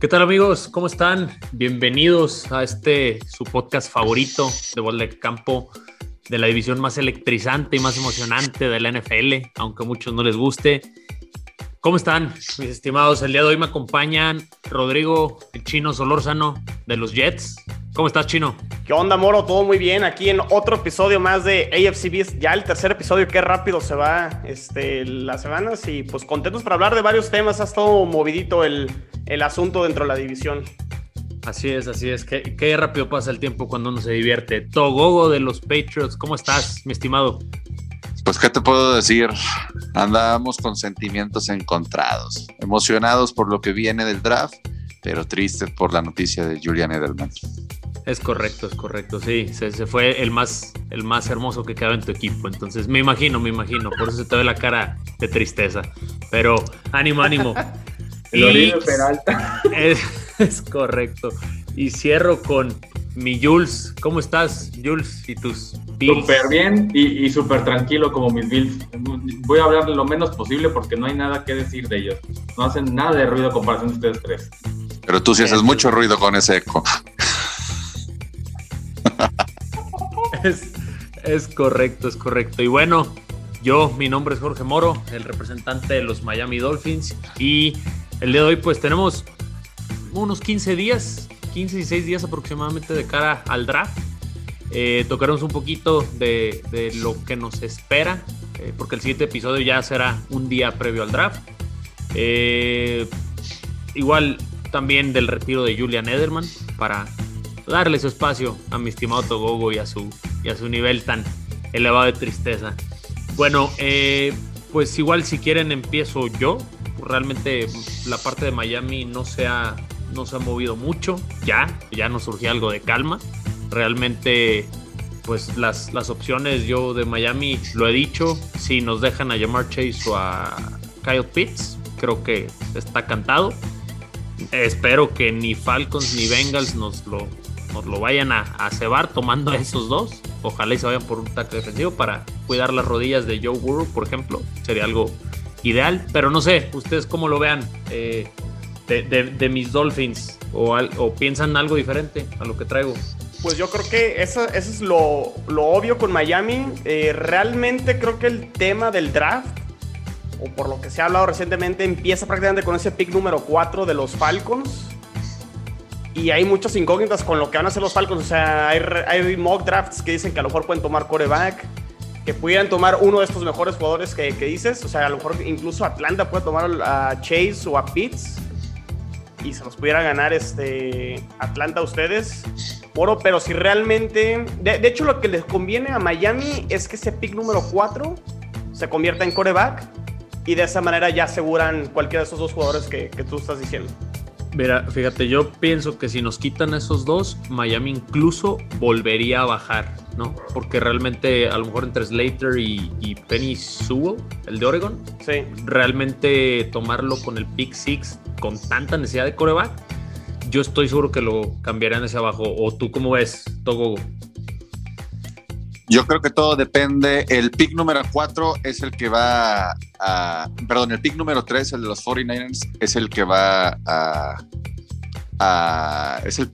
¿Qué tal amigos? ¿Cómo están? Bienvenidos a este su podcast favorito de Bola de Campo de la división más electrizante y más emocionante de la NFL, aunque a muchos no les guste. ¿Cómo están, mis estimados? El día de hoy me acompañan Rodrigo, el chino Solórzano de los Jets. ¿Cómo estás, chino? ¿Qué onda, Moro? Todo muy bien. Aquí en otro episodio más de AFCB. Ya el tercer episodio, qué rápido se va este, las semanas. Y pues contentos para hablar de varios temas. Ha estado movidito el, el asunto dentro de la división. Así es, así es. Qué, qué rápido pasa el tiempo cuando uno se divierte. Togogo de los Patriots, ¿cómo estás, mi estimado? Pues, ¿qué te puedo decir? Andamos con sentimientos encontrados, emocionados por lo que viene del draft, pero tristes por la noticia de Julian Edelman. Es correcto, es correcto, sí. Se, se, fue el más, el más hermoso que quedaba en tu equipo. Entonces, me imagino, me imagino. Por eso se te ve la cara de tristeza. Pero ánimo, ánimo. el Peralta. Es, es, correcto. Y cierro con mi Jules. ¿Cómo estás, Jules? Y tus Bills. Súper bien y, y súper tranquilo como mis Bills. Voy a hablar lo menos posible porque no hay nada que decir de ellos. No hacen nada de ruido comparación de ustedes tres. Pero tú sí haces mucho ruido con ese eco. es, es correcto, es correcto. Y bueno, yo, mi nombre es Jorge Moro, el representante de los Miami Dolphins. Y el día de hoy, pues tenemos unos 15 días, 15 y 16 días aproximadamente de cara al draft. Eh, tocaremos un poquito de, de, lo que nos espera, eh, porque el siguiente episodio ya será un día previo al draft. Eh, igual también del retiro de Julian Ederman para darle su espacio a mi estimado Togogo y a su, y a su nivel tan elevado de tristeza. Bueno, eh, pues igual si quieren empiezo yo. Realmente la parte de Miami no se ha, no se ha movido mucho. Ya, ya nos surgió algo de calma. Realmente, pues las, las opciones yo de Miami, lo he dicho, si nos dejan a llamar Chase o a Kyle Pitts, creo que está cantado. Espero que ni Falcons ni Bengals nos lo, nos lo vayan a, cebar tomando a esos dos. Ojalá y se vayan por un tackle defensivo para cuidar las rodillas de Joe Burrow, por ejemplo. Sería algo ideal. Pero no sé, ustedes cómo lo vean eh, de, de, mis Dolphins o, al, o, piensan algo diferente a lo que traigo. Pues yo creo que eso, eso es lo, obvio con Miami. Eh, realmente creo que el tema del draft, o por lo que se ha hablado recientemente, empieza prácticamente con ese pick número 4 de los Falcons y hay muchas incógnitas con lo que van a hacer los Falcons. O sea, hay, hay, mock drafts que dicen que a lo mejor pueden tomar coreback, que pudieran tomar uno de estos mejores jugadores que, que, dices. O sea, a lo mejor incluso Atlanta puede tomar a Chase o a Pitts y se los pudiera ganar este Atlanta a ustedes. Oro, pero si realmente. De, de, hecho, lo que les conviene a Miami es que ese pick número 4 se convierta en coreback y de esa manera ya aseguran cualquiera de esos dos jugadores que, que tú estás diciendo. Mira, fíjate, yo pienso que si nos quitan esos dos, Miami incluso volvería a bajar, ¿no? Porque realmente, a lo mejor entre Slater y, y Penny Sewell, el de Oregon, sí. realmente tomarlo con el pick six con tanta necesidad de coreback, yo estoy seguro que lo cambiarían hacia abajo. ¿O tú cómo ves, Togo? Yo creo que todo depende. El pick número 4 es el que va a. Perdón, el pick número 3, el de los 49ers, es el que va a. a es el,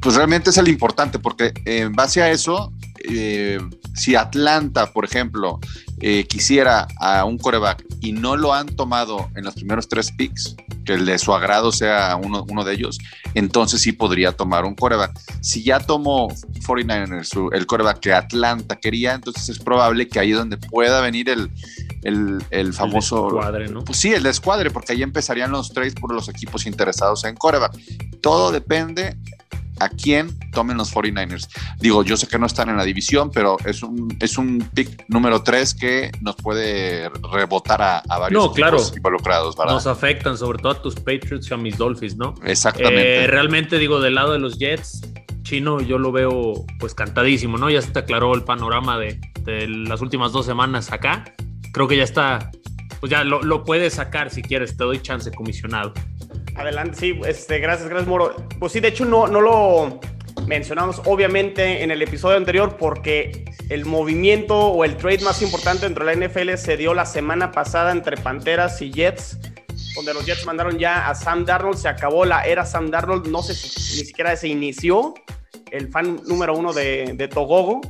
pues realmente es el importante, porque en base a eso, eh, si Atlanta, por ejemplo, eh, quisiera a un coreback y no lo han tomado en los primeros tres picks, que el de su agrado sea uno, uno de ellos, entonces sí podría tomar un coreback. Si ya tomó 49ers el coreback que Atlanta quería, entonces es probable que ahí es donde pueda venir el, el, el famoso... El descuadre, ¿no? Pues sí, el descuadre, porque ahí empezarían los trades por los equipos interesados en coreback. Todo depende a quién tomen los 49ers. Digo, yo sé que no están en la división, pero es un, es un pick número 3 que nos puede rebotar a, a varios no, claro. involucrados, ¿verdad? Nos afectan, sobre todo a tus Patriots y a mis Dolphins, ¿no? Exactamente. Eh, realmente, digo, del lado de los Jets, Chino, yo lo veo pues cantadísimo, ¿no? Ya se te aclaró el panorama de, de las últimas dos semanas acá. Creo que ya está, pues ya lo, lo puedes sacar si quieres, te doy chance comisionado. Adelante, sí, este, gracias, gracias, Moro. Pues sí, de hecho no, no lo mencionamos obviamente en el episodio anterior porque el movimiento o el trade más importante dentro de la NFL se dio la semana pasada entre Panteras y Jets donde los Jets mandaron ya a Sam Darnold, se acabó la era Sam Darnold, no sé ni siquiera se inició el fan número uno de, de Togogo.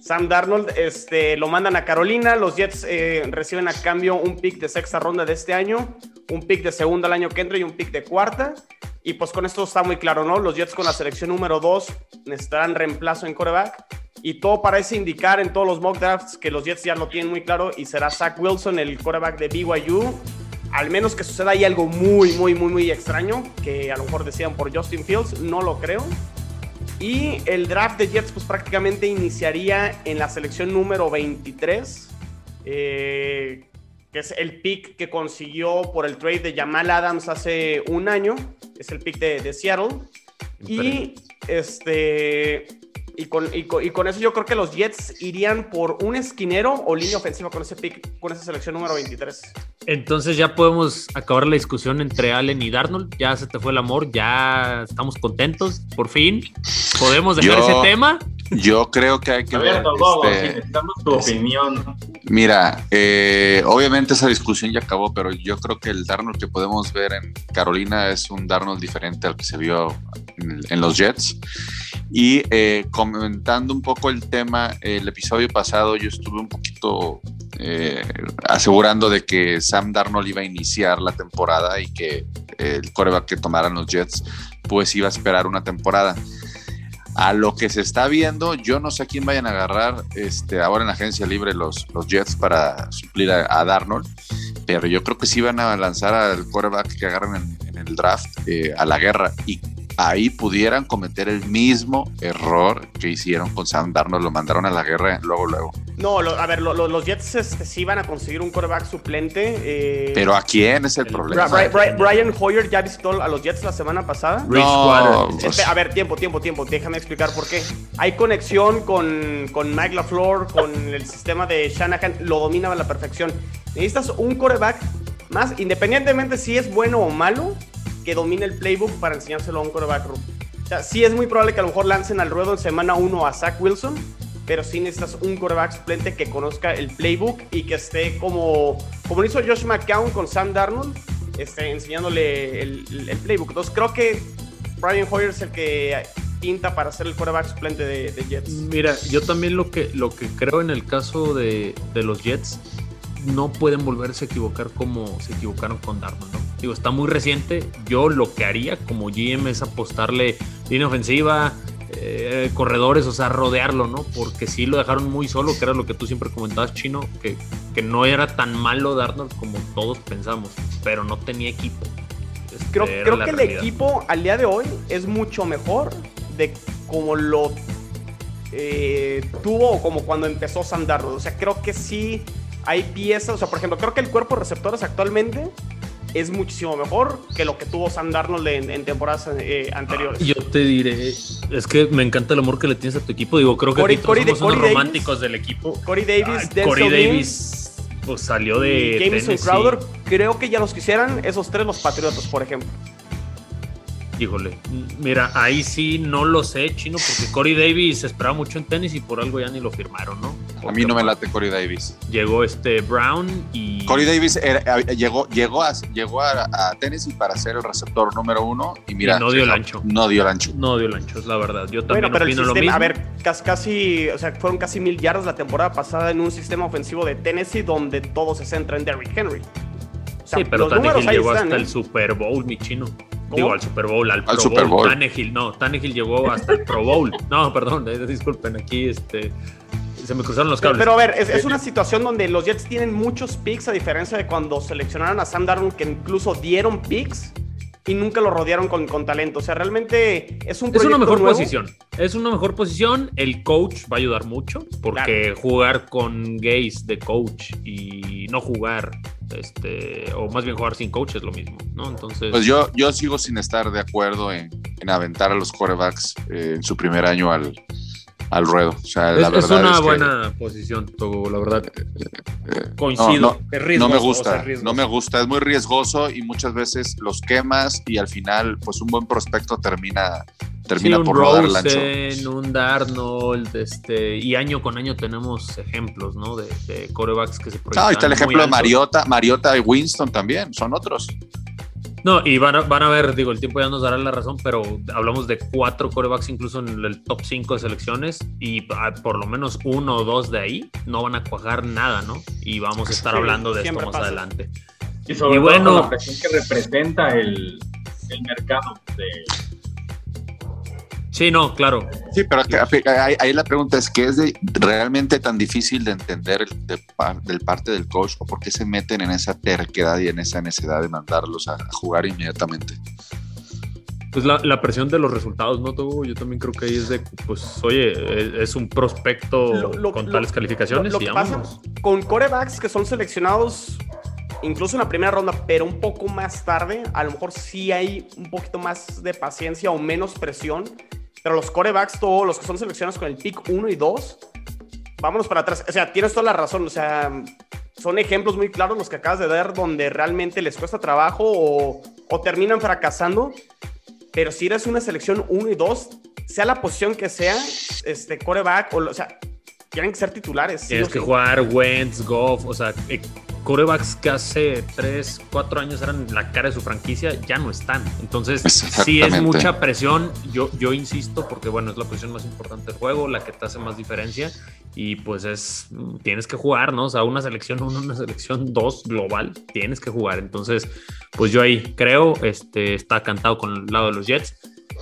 Sam Darnold este, lo mandan a Carolina, los Jets eh, reciben a cambio un pick de sexta ronda de este año, un pick de segunda el año que entra y un pick de cuarta. Y pues con esto está muy claro, ¿no? Los Jets con la selección número 2 necesitarán reemplazo en coreback. Y todo parece indicar en todos los mock drafts que los Jets ya lo tienen muy claro y será Zach Wilson, el coreback de BYU. Al menos que suceda ahí algo muy, muy, muy, muy extraño, que a lo mejor decían por Justin Fields, no lo creo. Y el draft de Jets pues prácticamente iniciaría en la selección número 23, eh, que es el pick que consiguió por el trade de Jamal Adams hace un año, es el pick de, de Seattle. Y este y con, y, con, y con, eso yo creo que los Jets irían por un esquinero o línea ofensiva con ese pick, con esa selección número 23. Entonces ya podemos acabar la discusión entre Allen y Darnold. Ya se te fue el amor, ya estamos contentos, por fin. Podemos dejar yo, ese tema. Yo creo que hay que A ver. este, si necesitamos tu opinión. Mira, eh, obviamente esa discusión ya acabó, pero yo creo que el Darnold que podemos ver en Carolina es un Darnold diferente al que se vio en, en los Jets. Y eh, comentando un poco el tema, el episodio pasado yo estuve un poquito eh, asegurando de que Sam Darnold iba a iniciar la temporada y que el coreback que tomaran los Jets pues iba a esperar una temporada. A lo que se está viendo, yo no sé a quién vayan a agarrar este, ahora en la agencia libre los, los Jets para suplir a, Darnold, pero yo creo que sí van a lanzar al quarterback que agarran en, en el draft eh, a la guerra y ahí pudieran cometer el mismo error que hicieron con Sam Darnold, lo mandaron a la guerra luego, luego. No, lo, a ver, lo, lo, los Jets este, sí van a conseguir un quarterback suplente. Eh, Pero ¿a quién es el, el problema? Bra Bra Brian Hoyer ya visitó a los Jets la semana pasada. No, este, a ver, tiempo, tiempo, tiempo. Déjame explicar por qué. Hay conexión con, con Mike LaFleur, con el sistema de Shanahan. Lo domina a la perfección. Necesitas un quarterback más, independientemente si es bueno o malo, que domine el playbook para enseñárselo a un quarterback room. O sea, sí es muy probable que a lo mejor lancen al ruedo en semana 1 a Zach Wilson, pero sí necesitas un quarterback suplente que conozca el playbook y que esté como, como lo hizo Josh McCown con Sam Darnold, esté enseñándole el, el, playbook. Entonces creo que Brian Hoyer es el que pinta para ser el quarterback suplente de, de, Jets. Mira, yo también lo que, lo que creo en el caso de, de los Jets, no pueden volverse a equivocar como se equivocaron con Darnold, ¿no? Digo, está muy reciente. Yo lo que haría como GM es apostarle línea ofensiva, eh, corredores, o sea, rodearlo, ¿no? Porque sí lo dejaron muy solo, que era lo que tú siempre comentabas, Chino, que, que no era tan malo Darnold como todos pensamos, pero no tenía equipo. Este, creo creo que realidad. el equipo al día de hoy es mucho mejor de como lo eh, tuvo como cuando empezó Sam Darnold. O sea, creo que sí hay piezas, o sea, por ejemplo, creo que el cuerpo de receptores actualmente es muchísimo mejor que lo que tuvo Sam Darnold en, en temporadas eh, anteriores. Yo te diré, es que me encanta el amor que le tienes a tu equipo. Digo, creo que Corey, aquí Corey, somos Corey unos Davis, románticos del equipo. Corey Davis, Ay, Corey Davis pues, salió de Jameson. Crowder, creo que ya los quisieran esos tres los Patriotas, por ejemplo. Híjole, mira, ahí sí no lo sé, chino, porque Corey Davis esperaba mucho en tenis y por algo ya ni lo firmaron, ¿no? A mí no me late Corey Davis. Llegó este Brown y. Corey Davis era, llegó, llegó, a, llegó a, a, Tennessee para ser el receptor número uno y mira. Y no dio el ancho. No dio el ancho. No dio el ancho, es la verdad. Yo también bueno, pero opino el sistema, lo mismo. A ver, casi, casi, o sea, fueron casi mil yardas la temporada pasada en un sistema ofensivo de Tennessee donde todo se centra en Derrick Henry. O sea, sí, pero Tannehill llegó están, hasta ¿eh? el Super Bowl, mi chino. ¿Cómo? Digo, al Super Bowl, al, al Pro Super Bowl. Tannehill, no, Tannehill llegó hasta el Pro Bowl. No, perdón, eh, disculpen, aquí este, se me cruzaron los cables. Pero, pero a ver, es, es, una situación donde los Jets tienen muchos picks, a diferencia de cuando seleccionaron a Sam Darnold, que incluso dieron picks y nunca lo rodearon con, con talento. O sea, realmente es un Es una mejor nuevo. posición. Es una mejor posición. El coach va a ayudar mucho, porque claro. jugar con gays de coach y no jugar este, o más bien jugar sin coach es lo mismo, ¿no? Entonces. Pues yo, yo sigo sin estar de acuerdo en, en aventar a los quarterbacks eh, en su primer año al, al ruedo. O sea, es, la verdad es una es que, buena posición, Togo, la verdad. Coincido. No, no, es riesgoso, no me gusta, o sea, riesgoso. no me gusta, es muy riesgoso y muchas veces los quemas y al final, pues un buen prospecto termina termina Sí, por no dar el ancho. Un Darnold, este, y año con año tenemos ejemplos, ¿no? De, de corebacks que se proyectan ahí está el ejemplo de. Mariota, Mariota y Winston también, son otros. No, y van a, van a ver, digo, el tiempo ya nos dará la razón, pero hablamos de cuatro corebacks incluso en el top 5 de selecciones y ah, por lo menos uno o dos de ahí no van a cuajar nada, ¿no? Y vamos a estar Sí, hablando de esto más pasa. adelante. Y sobre Y todo bueno. con la presión que representa el, el mercado de, Sí, no, claro. Sí, pero que- ahí, ahí la pregunta es, ¿qué es de, realmente tan difícil de entender el- de del parte del coach o por qué se meten en esa terquedad y en esa necesidad de mandarlos a, a jugar inmediatamente? Pues la, la presión de los resultados, ¿no, Togo? Yo también creo que ahí es de, pues, oye, es, es un prospecto Lo- lo- con lo- tales calificaciones Lo, que pasa con corebacks que son seleccionados incluso en la primera ronda, pero un poco más tarde, a lo mejor sí hay un poquito más de paciencia o menos presión. Pero los corebacks, todos los que son seleccionados con el pick 1 y 2, vámonos para atrás. O sea, tienes toda la razón. O sea, son ejemplos muy claros los que acabas de dar donde realmente les cuesta trabajo o, o terminan fracasando. Pero si eres una selección 1 y 2, sea la posición que sea, este coreback, o, o sea, tienen que ser titulares. sí Tienes o que sí. jugar Wentz, Goff, o sea, eh, corebacks que hace 3, 4 años eran la cara de su franquicia, ya no están. Entonces, sí es mucha presión. Yo, yo insisto, porque bueno, es la posición más importante del juego, la que te hace más diferencia. Y pues es, tienes que jugar, ¿no? O sea, una selección 1, una selección 2 global, tienes que jugar. Entonces, pues yo ahí creo, este, está cantado con el lado de los Jets.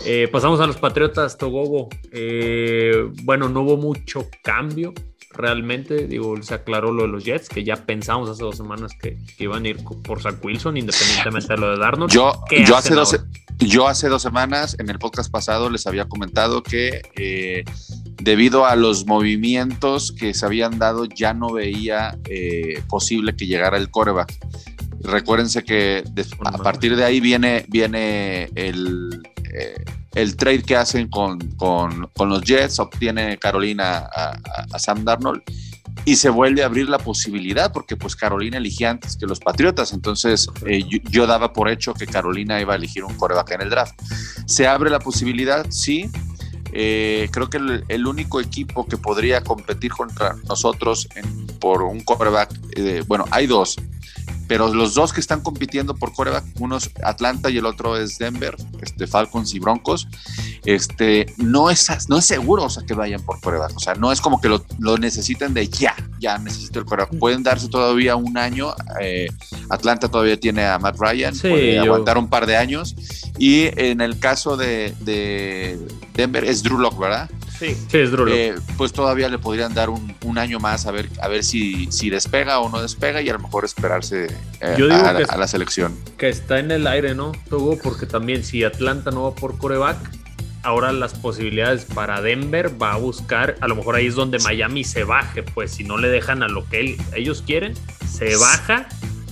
Eh, pasamos a los Patriotas, Togogo. Eh, bueno, no hubo mucho cambio realmente. Digo, se aclaró lo de los Jets, que ya pensamos hace dos semanas que, que iban a ir por Zach Wilson, independientemente de lo de Darnold. Yo, ¿Qué yo, hace dos, yo hace dos semanas, en el podcast pasado, les había comentado que eh, debido a los movimientos que se habían dado, ya no veía eh, posible que llegara el coreback. Recuérdense que de- a partir de ahí viene, viene el, eh, el trade que hacen con, con- los Jets, obtiene Carolina a, Sam Darnold y se vuelve a abrir la posibilidad porque pues Carolina eligía antes que los Patriotas, entonces eh, yo, daba por hecho que Carolina iba a elegir un coreback en el draft. Se abre la posibilidad, sí. Eh, creo que el, único equipo que podría competir contra nosotros por un coreback, eh, bueno, hay dos, pero los dos que están compitiendo por coreback, uno es Atlanta y el otro es Denver, este, Falcons y Broncos, este, no, es, no es seguro o sea, que vayan por coreback, o sea, no es como que lo, lo necesiten de ya, ya necesito el coreback, pueden darse todavía un año, eh, Atlanta todavía tiene a Matt Ryan, Sí, puede yo- aguantar un par de años, y en el caso de, de Denver es Drew Lock, ¿verdad? Sí. Sí, es Drew Lock. Eh, pues todavía le podrían dar un, un año más a ver, a ver si, si despega o no despega y a lo mejor esperarse eh, Yo digo a, que- a la selección. que está en el aire, ¿no, Togo? Porque también si Atlanta no va por coreback, ahora las posibilidades para Denver va a buscar, a lo mejor ahí es donde Miami se baje, pues si no le dejan a lo que él- ellos quieren, se baja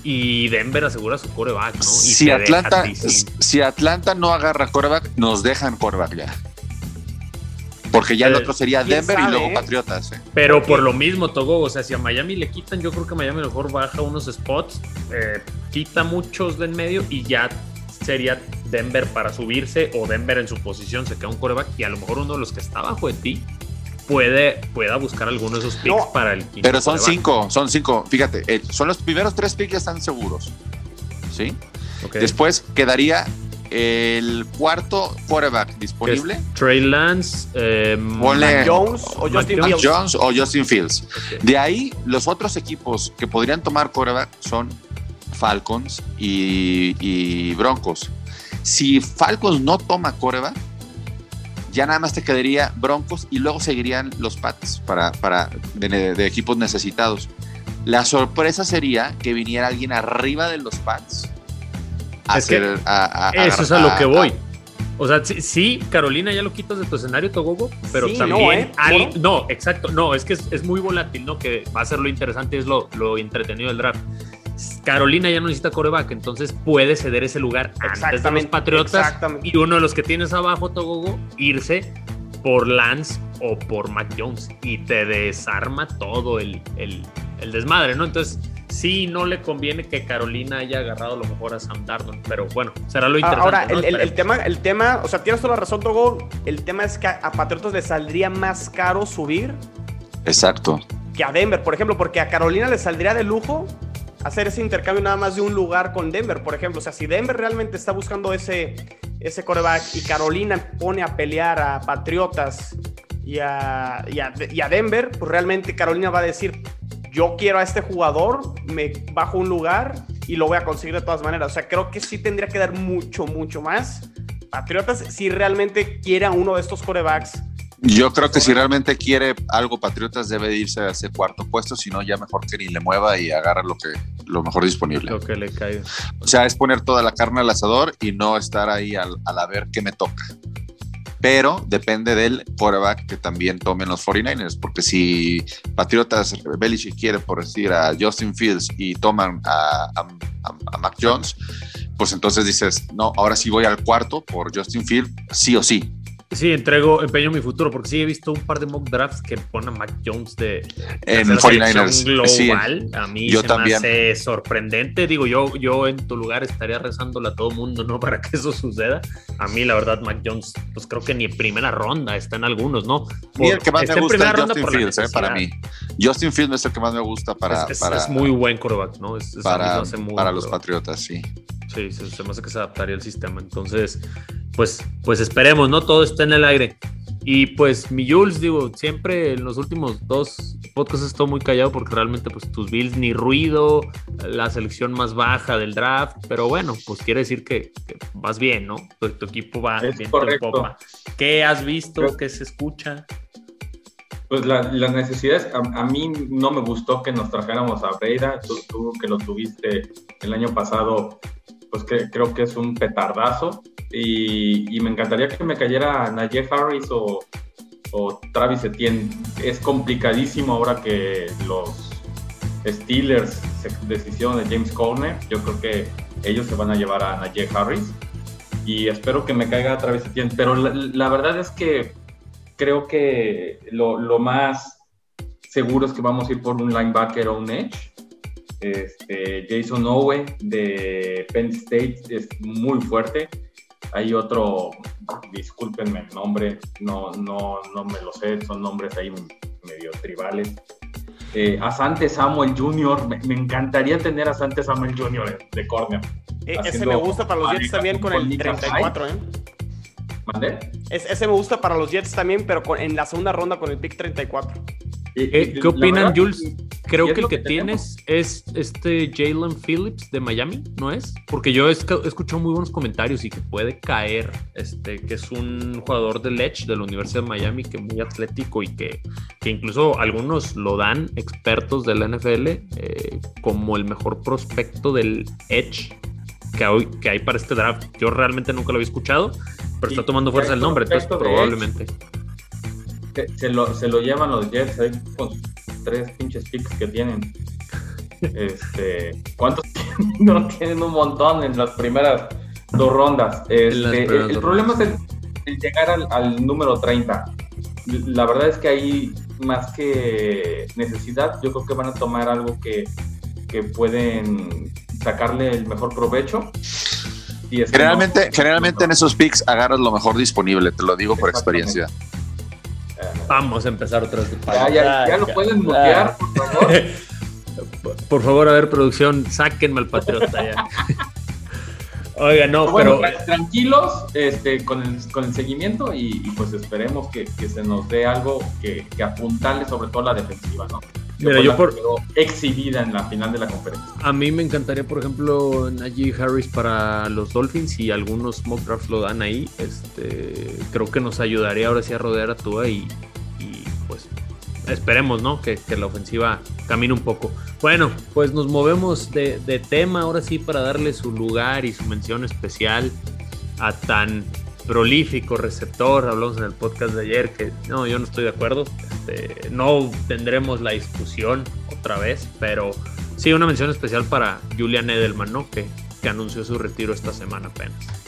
y Denver asegura su coreback, ¿no? Y Si Atlanta, si Atlanta no agarra coreback, nos dejan coreback ya. Porque ya el Eh, otro sería Denver y luego eh? Patriotas. eh. Pero por lo mismo, Togo, o sea, si a Miami le quitan, yo creo que Miami a lo mejor baja unos spots, eh, quita muchos de en medio y ya sería Denver para subirse o Denver en su posición se queda un coreback y a lo mejor uno de los que está abajo de ti puede pueda buscar alguno de esos picks No, para el quinto Pero son cinco, son cinco. Fíjate, eh, son los primeros tres picks ya están seguros. ¿Sí? Después quedaría el cuarto quarterback disponible. Trey Lance, eh, Ponle- Mac- Jones o Justin. Fields. Jones o Justin Fields. Ok. De ahí, los otros equipos que podrían tomar coreback son Falcons y, y Broncos. Si Falcons no toma coreback, ya nada más te quedaría Broncos y luego seguirían los Pats para, para de, de equipos necesitados. La sorpresa sería que viniera alguien arriba de los Pats. A Es que hacer- a- a- Eso es a lo que a- voy. O sea, sí, sí, Carolina ya lo quitas de tu escenario, Togogo, pero Sí, también. no, ¿eh? al- no, exacto. No, es que es, es muy volátil, ¿no? Que va a ser lo interesante, es lo, lo entretenido del draft. Carolina ya no necesita coreback, entonces puede ceder ese lugar antes de los Exactamente, Patriotas. exactamente. Y uno de los que tienes abajo, Togogo, irse por Lance o por Mac Jones y te desarma todo el, el- el desmadre, ¿no? Entonces, sí no le conviene que Carolina haya agarrado a lo mejor a Sam Darnold, pero bueno, será lo interesante. Ahora, el, tema, el tema, o sea, tienes toda la razón, Togo, el tema es que a Patriotas le saldría más caro subir. Exacto. Que a Denver, por ejemplo, porque a Carolina le saldría de lujo hacer ese intercambio nada más de un lugar con Denver, por ejemplo. O sea, si Denver realmente está buscando ese, ese coreback y Carolina pone a pelear a Patriotas y a, y a, Denver, pues realmente Carolina va a decir, yo quiero a este jugador, me bajo un lugar y lo voy a conseguir de todas maneras. O sea, creo que sí tendría que dar mucho, mucho más. Patriotas, si realmente quiere a uno de estos corebacks yo creo que si realmente quiere algo Patriotas debe irse a ese cuarto puesto, si no ya mejor que ni le mueva y agarra lo que lo mejor disponible. Lo que le cae. O sea, es poner toda la carne al asador y no estar ahí al, a ver qué me toca. Pero depende del quarterback que también tomen los 49ers, porque si Patriotas Belichick quiere, por decir, a Justin Fields y toman a, a Mac Jones, pues entonces dices, no, ahora sí voy al cuarto por Justin Fields, sí o sí Sí, entrego, empeño mi futuro, porque sí he visto un par de mock drafts que ponen a Mac Jones de, en 49ers global. a mí yo se también. me hace sorprendente. Digo, yo, yo en tu lugar estaría rezándole a todo mundo, ¿no? Para que eso suceda. A mí, la verdad, Mac Jones, pues creo que ni en primera ronda está en algunos, ¿no? y el que más me gusta es Justin Fields, ¿eh? para mí. Justin Fields es el que más me gusta para. Es, para, muy buen quarterback, ¿no? para, para los Patriotas, sí. Sí, se, me hace que se adaptaría al sistema. Entonces, pues, pues esperemos, ¿no? Todo está en el aire. Y pues mi Jules, digo, siempre en los últimos dos podcasts estoy muy callado porque realmente pues tus Bills ni ruido, la selección más baja del draft, pero bueno, pues quiere decir que, vas bien, ¿no? Tu, equipo va bien popa. ¿Qué has visto? ¿Qué se escucha? Pues las necesidades, a, mí no me gustó que nos trajéramos a Breida, tú que lo tuviste el año pasado, pues que, creo que es un petardazo y, me encantaría que me cayera Najee Harris o, Travis Etienne. Es complicadísimo ahora que los Steelers se decidieron de James Conner. Yo creo que ellos se van a llevar a Najee Harris y espero que me caiga Travis Etienne. Pero la, verdad es que creo que lo, lo más seguro es que vamos a ir por un linebacker o un edge este, Jason Owe de Penn State es muy fuerte. Hay otro, discúlpenme el nombre, no, no, no me lo sé, son nombres ahí medio tribales. Eh, Asante Samuel Jr., me, encantaría tener a Asante Samuel Jr. de corner. Eh, ese me gusta para los Jets también con el 34, ¿eh? ese me gusta para los Jets también, pero en la segunda ronda con el pick 34. Eh, ¿Qué opinan, Jules? Creo que el que, tienes es este Jalen Phillips de Miami, ¿no es? Porque yo he escuchado muy buenos comentarios y que puede caer, este, que es un jugador del Edge de la Universidad de Miami, que es muy atlético y que, que incluso algunos lo dan expertos de la NFL eh, como el mejor prospecto del Edge que hay para este draft. Yo realmente nunca lo había escuchado, pero está tomando fuerza el nombre, entonces probablemente se lo, se lo llevan los Jets ahí con tres pinches picks que tienen. Este, ¿Cuántos no tienen un montón en las primeras dos rondas? Este, el, problema es el, llegar al, número 30. La verdad es que ahí, más que necesidad, yo creo que van a tomar algo que, que pueden sacarle el mejor provecho. Y generalmente, generalmente en esos picks agarras lo mejor disponible, te lo digo por experiencia. Vamos a empezar otra vez. Ya, ya, lo pueden mutear, por favor. por favor, a ver, producción, sáquenme al patriota ya. Oiga, no, pero. Tranquilos este, con, el, con el seguimiento y, pues esperemos que, que, se nos dé algo que, que apuntarle sobre todo la defensiva, ¿no? Mira, yo por exhibida en la final de la conferencia. A mí me encantaría, por ejemplo, Najee Harris para los Dolphins y algunos mock drafts lo dan ahí. Este, creo que nos ayudaría ahora sí a rodear a Tua y, y pues esperemos, ¿no? Que, que, la ofensiva camine un poco. Bueno, pues nos movemos de, de tema ahora sí para darle su lugar y su mención especial a tan prolífico receptor, hablamos en el podcast de ayer que no, yo no estoy de acuerdo, este, no tendremos la discusión otra vez, pero sí una mención especial para Julian Edelman, ¿no? Que, que anunció su retiro esta semana apenas.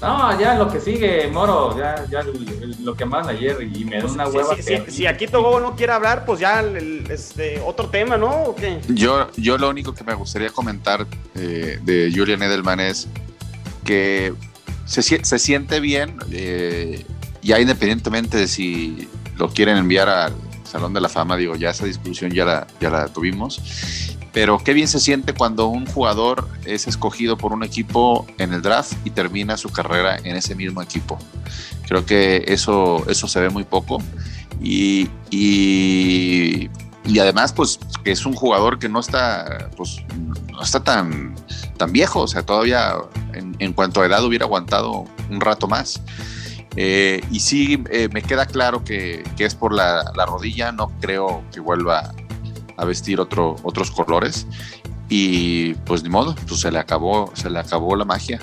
No, ya lo que sigue, Moro, ya, ya lo que mandan ayer y me da pues una hueva. Si, aquí Togo no quiere hablar, pues ya este, otro tema, ¿no? Yo, yo lo único que me gustaría comentar eh, de Julian Edelman es que se, se siente bien, eh, ya independientemente de si lo quieren enviar al Salón de la Fama, digo, ya esa discusión ya la, ya la tuvimos pero qué bien se siente cuando un jugador es escogido por un equipo en el draft y termina su carrera en ese mismo equipo. Creo que eso, eso se ve muy poco y, y, además pues que es un jugador que no está, pues, no está tan, tan viejo, o sea, todavía en, cuanto a edad hubiera aguantado un rato más. Eh, y sí, eh, me queda claro que, que es por la, la, rodilla, no creo que vuelva a vestir otro, otros colores y pues ni modo, pues se le acabó, se le acabó la magia.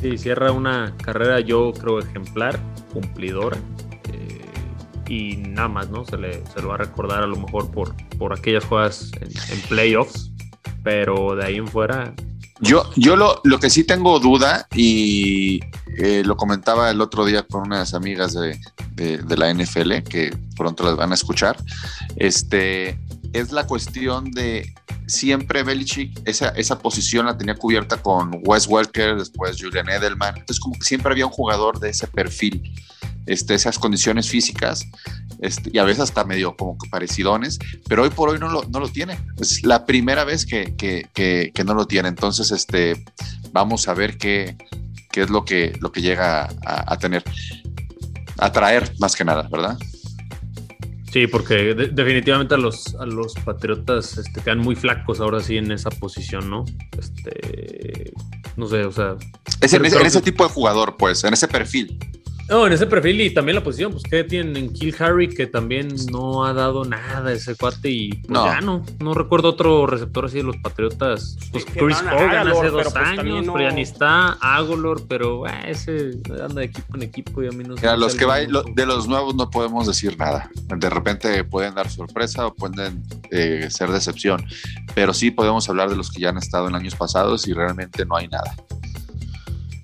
Sí, cierra una carrera yo creo ejemplar, cumplidora y nada más, ¿no? Se le, se lo va a recordar a lo mejor por, por aquellas jugadas en, playoffs, pero de ahí en fuera... Yo, yo lo, lo que sí tengo duda y eh, lo comentaba el otro día con unas amigas de, de, de, la NFL que pronto las van a escuchar. Este, es la cuestión de siempre Belichick, esa, esa posición la tenía cubierta con Wes Welker, después Julian Edelman. Entonces, como que siempre había un jugador de ese perfil, este, esas condiciones físicas, este, y a veces hasta medio como que parecidones, pero hoy por hoy no lo, no lo tiene. Es la primera vez que, que, que, no lo tiene. Entonces, este, vamos a ver qué, qué es lo que, lo que llega a, a tener, a traer más que nada, ¿verdad? Sí, porque definitivamente a los, a los Patriotas este, quedan muy flacos ahora sí en esa posición, ¿no? Este, no sé, o sea... Es en, ese tipo de jugador, pues, en ese perfil. No, en ese perfil y también la posición, pues que tienen en Kill Harry que también no ha dado nada ese cuate y pues no. ya no, no recuerdo otro receptor así de los Patriotas. Pues Chris Hogan hace dos pues, años, pero ya ni está, Agolor, pero eh, ese anda de equipo en equipo y a mí no Mira, los que va, de los nuevos no podemos decir nada. De repente pueden dar sorpresa o pueden eh, ser decepción, pero sí podemos hablar de los que ya han estado en años pasados y realmente no hay nada.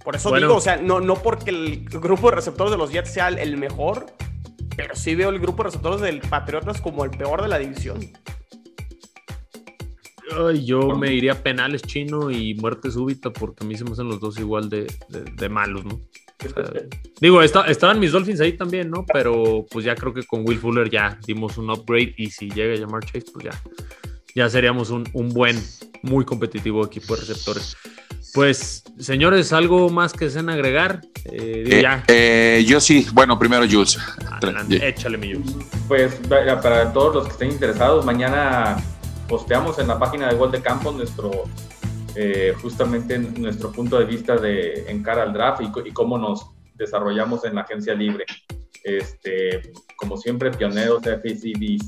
Por eso digo, o sea, no, no porque el grupo de receptores de los Jets sea el mejor, pero sí veo el grupo de receptores del Patriotas como el peor de la división. Ay, yo me iría penales chino y muerte súbita porque a mí se me hacen los dos igual de, malos, ¿no? digo, estaban mis Dolphins ahí también, ¿no? Pero pues ya creo que con Will Fuller ya dimos un upgrade y si llega a llamar Chase, pues ya, ya seríamos un, un buen, muy competitivo equipo de receptores. Pues, señores, ¿algo más que deseen agregar? Eh, eh, eh, yo sí, bueno, primero Jules. échale mi Jules. Pues para todos los que estén interesados, mañana posteamos en la página de Gol de Campo nuestro, justamente nuestro punto de vista de en cara al draft y, cómo nos desarrollamos en la agencia libre. Este, como siempre, pioneros de FCB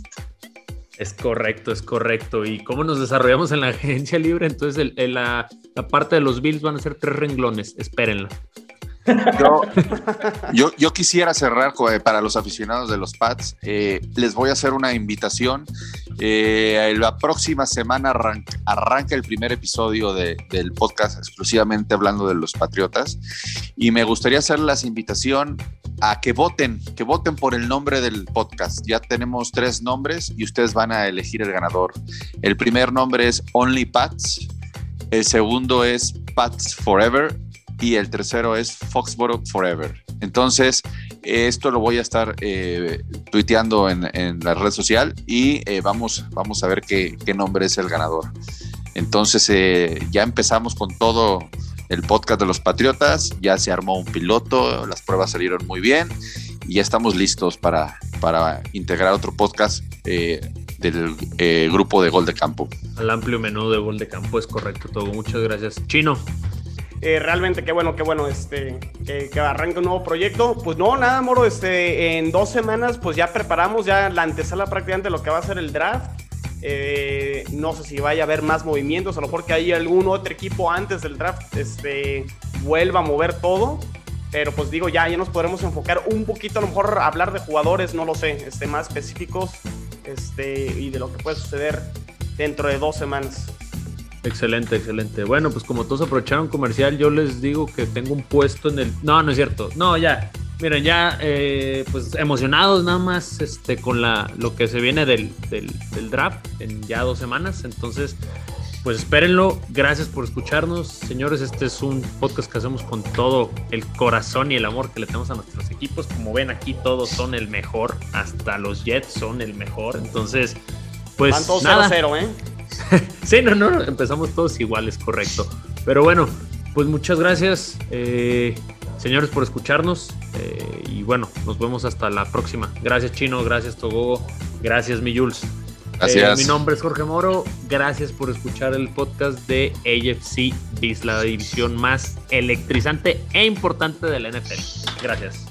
es correcto, es correcto. ¿Y cómo nos desarrollamos en la agencia libre? Entonces, la, parte de los Bills van a ser tres renglones. Espérenla. Yo, quisiera cerrar para los aficionados de los Pats. Eh, les voy a hacer una invitación. Eh, la próxima semana arranca, el primer episodio del podcast exclusivamente hablando de los Patriotas. Y me gustaría hacer la invitación a que voten, que voten por el nombre del podcast. Ya tenemos tres nombres y ustedes van a elegir el ganador. El primer nombre es Only Pats, el segundo es Pats Forever y el tercero es Foxborough Forever. Entonces, esto lo voy a estar eh, tuiteando en, la red social y eh, vamos, vamos a ver qué, nombre es el ganador. Entonces, eh, ya empezamos con todo el podcast de los Patriotas, ya se armó un piloto, las pruebas salieron muy bien y ya estamos listos para, para integrar otro podcast eh, del eh, grupo de Gol de Campo. Al amplio menú de Gol de Campo es correcto todo. Muchas gracias. Chino. Eh, realmente qué bueno, qué bueno, este, que, que, arranque un nuevo proyecto. Pues no, nada, Moro, este, en dos semanas pues ya preparamos ya la antesala prácticamente de lo que va a ser el draft. Eh, no sé si vaya a haber más movimientos, a lo mejor que hay algún otro equipo antes del draft este, vuelva a mover todo. Pero pues digo, ya, ya nos podremos enfocar un poquito, a lo mejor hablar de jugadores, no lo sé, este, más específicos este, y de lo que puede suceder dentro de dos semanas. Excelente, excelente. Bueno, pues como todos aprovecharon comercial, yo les digo que tengo un puesto en el. No, no es cierto. No, ya. Miren, ya eh, pues emocionados nada más este, con la, lo que se viene del, del, del draft en ya dos semanas. Entonces, pues espérenlo. Gracias por escucharnos. Señores, este es un podcast que hacemos con todo el corazón y el amor que le tenemos a nuestros equipos. Como ven aquí, todos son el mejor. Hasta los Jets son el mejor. Entonces, pues. Van todos nada. 0-0, ¿eh? sí, no, no, empezamos todos iguales, correcto. Pero bueno, pues muchas gracias, eh, señores, por escucharnos. eh, y bueno, nos vemos hasta la próxima. Gracias, Chino. Gracias, Togo. Gracias, mi Jules. Gracias. Eh, mi nombre es Jorge Moro. Gracias por escuchar el podcast de AFC Biz, la división más electrizante e importante de la NFL. Gracias.